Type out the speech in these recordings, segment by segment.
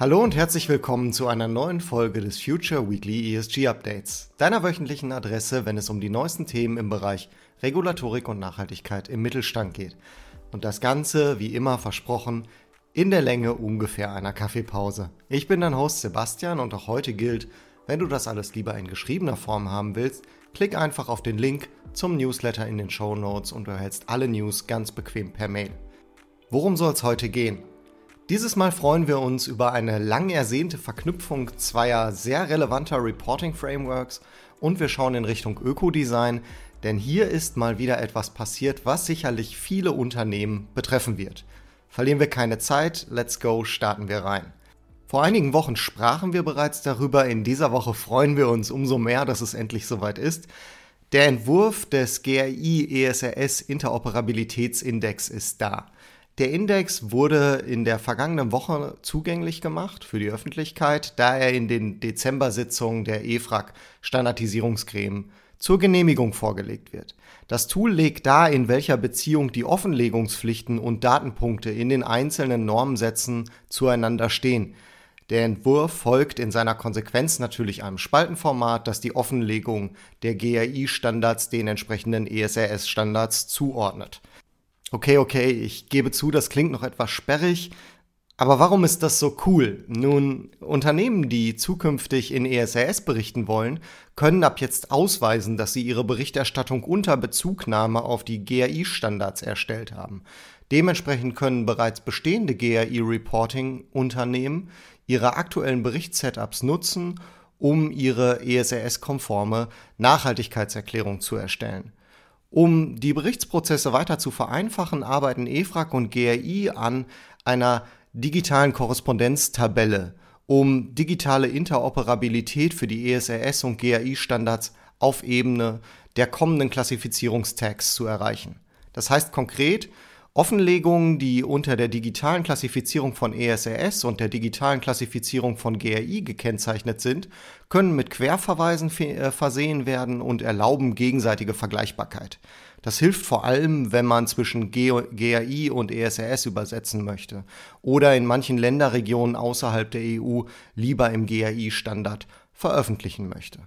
Hallo und herzlich willkommen zu einer neuen Folge des Future Weekly ESG Updates, deiner wöchentlichen Adresse, wenn es um die neuesten Themen im Bereich Regulatorik und Nachhaltigkeit im Mittelstand geht. Und das Ganze, wie immer versprochen, in der Länge ungefähr einer Kaffeepause. Ich bin dein Host Sebastian und auch heute gilt, wenn du das alles lieber in geschriebener Form haben willst, klick einfach auf den Link zum Newsletter in den Show Notes und du erhältst alle News ganz bequem per Mail. Worum soll es heute gehen? Dieses Mal freuen wir uns über eine lang ersehnte Verknüpfung zweier sehr relevanter Reporting Frameworks und wir schauen in Richtung Ökodesign, denn hier ist mal wieder etwas passiert, was sicherlich viele Unternehmen betreffen wird. Verlieren wir keine Zeit, let's go, starten wir rein. Vor einigen Wochen sprachen wir bereits darüber, in dieser Woche freuen wir uns umso mehr, dass es endlich soweit ist. Der Entwurf des GRI ESRS Interoperabilitätsindex ist da. Der Index wurde in der vergangenen Woche zugänglich gemacht für die Öffentlichkeit, da er in den Dezember-Sitzungen der EFRAG Standardisierungscreme zur Genehmigung vorgelegt wird. Das Tool legt dar, in welcher Beziehung die Offenlegungspflichten und Datenpunkte in den einzelnen Normensätzen zueinander stehen. Der Entwurf folgt in seiner Konsequenz natürlich einem Spaltenformat, das die Offenlegung der GRI-Standards den entsprechenden ESRS-Standards zuordnet. Okay, okay, ich gebe zu, das klingt noch etwas sperrig, aber warum ist das so cool? Nun, Unternehmen, die zukünftig in ESRS berichten wollen, können ab jetzt ausweisen, dass sie ihre Berichterstattung unter Bezugnahme auf die GRI-Standards erstellt haben. Dementsprechend können bereits bestehende GRI-Reporting-Unternehmen ihre aktuellen Berichtssetups nutzen, um ihre ESRS-konforme Nachhaltigkeitserklärung zu erstellen. Um die Berichtsprozesse weiter zu vereinfachen, arbeiten EFRAG und GRI an einer digitalen Korrespondenztabelle, um digitale Interoperabilität für die ESRS und GRI-Standards auf Ebene der kommenden Klassifizierungstags zu erreichen. Das heißt konkret, Offenlegungen, die unter der digitalen Klassifizierung von ESRS und der digitalen Klassifizierung von GRI gekennzeichnet sind, können mit Querverweisen äh, versehen werden und erlauben gegenseitige Vergleichbarkeit. Das hilft vor allem, wenn man zwischen GRI und ESRS übersetzen möchte oder in manchen Länderregionen außerhalb der EU lieber im GRI-Standard veröffentlichen möchte.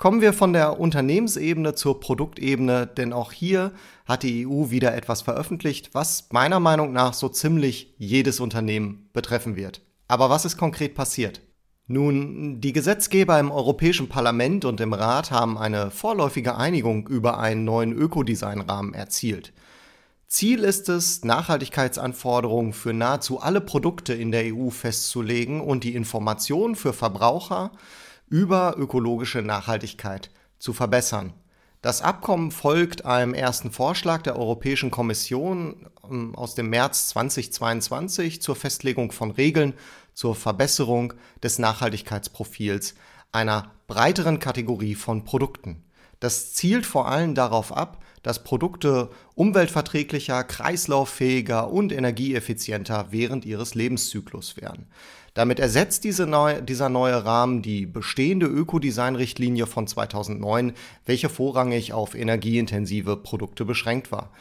Kommen wir von der Unternehmensebene zur Produktebene, denn auch hier hat die EU wieder etwas veröffentlicht, was meiner Meinung nach so ziemlich jedes Unternehmen betreffen wird. Aber was ist konkret passiert? Nun, die Gesetzgeber im Europäischen Parlament und im Rat haben eine vorläufige Einigung über einen neuen Ökodesign-Rahmen erzielt. Ziel ist es, Nachhaltigkeitsanforderungen für nahezu alle Produkte in der EU festzulegen und die Informationen für Verbraucher über ökologische Nachhaltigkeit zu verbessern. Das Abkommen folgt einem ersten Vorschlag der Europäischen Kommission ähm, aus dem März 2022 zur Festlegung von Regeln zur Verbesserung des Nachhaltigkeitsprofils einer breiteren Kategorie von Produkten. Das zielt vor allem darauf ab, dass Produkte umweltverträglicher, kreislauffähiger und energieeffizienter während ihres Lebenszyklus werden. Damit ersetzt diese neu, dieser neue Rahmen die bestehende Ökodesign-Richtlinie von 2009, welche vorrangig auf energieintensive Produkte beschränkt war.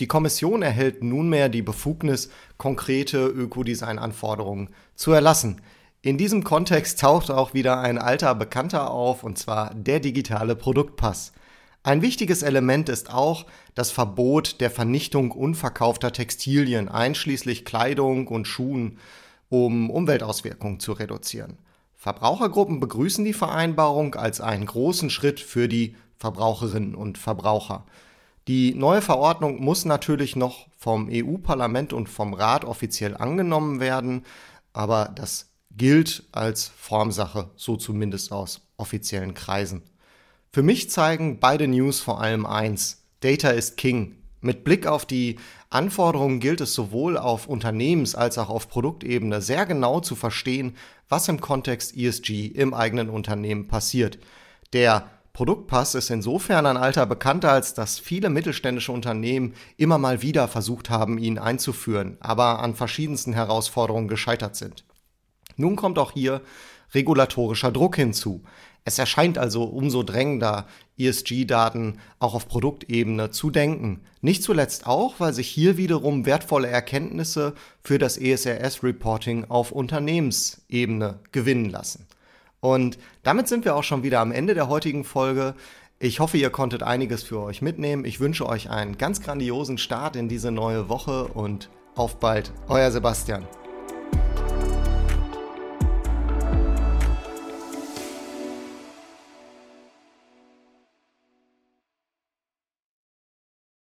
Die Kommission erhält nunmehr die Befugnis, konkrete Ökodesign-Anforderungen zu erlassen. In diesem Kontext taucht auch wieder ein alter Bekannter auf, und zwar der digitale Produktpass. Ein wichtiges Element ist auch das Verbot der Vernichtung unverkaufter Textilien, einschließlich Kleidung und Schuhen um Umweltauswirkungen zu reduzieren. Verbrauchergruppen begrüßen die Vereinbarung als einen großen Schritt für die Verbraucherinnen und Verbraucher. Die neue Verordnung muss natürlich noch vom EU-Parlament und vom Rat offiziell angenommen werden, aber das gilt als Formsache, so zumindest aus offiziellen Kreisen. Für mich zeigen beide News vor allem eins. Data ist King. Mit Blick auf die Anforderungen gilt es sowohl auf Unternehmens- als auch auf Produktebene sehr genau zu verstehen, was im Kontext ESG im eigenen Unternehmen passiert. Der Produktpass ist insofern ein alter Bekannter, als dass viele mittelständische Unternehmen immer mal wieder versucht haben, ihn einzuführen, aber an verschiedensten Herausforderungen gescheitert sind. Nun kommt auch hier regulatorischer Druck hinzu. Es erscheint also umso drängender, ESG-Daten auch auf Produktebene zu denken. Nicht zuletzt auch, weil sich hier wiederum wertvolle Erkenntnisse für das ESRS-Reporting auf Unternehmensebene gewinnen lassen. Und damit sind wir auch schon wieder am Ende der heutigen Folge. Ich hoffe, ihr konntet einiges für euch mitnehmen. Ich wünsche euch einen ganz grandiosen Start in diese neue Woche und auf bald, euer Sebastian.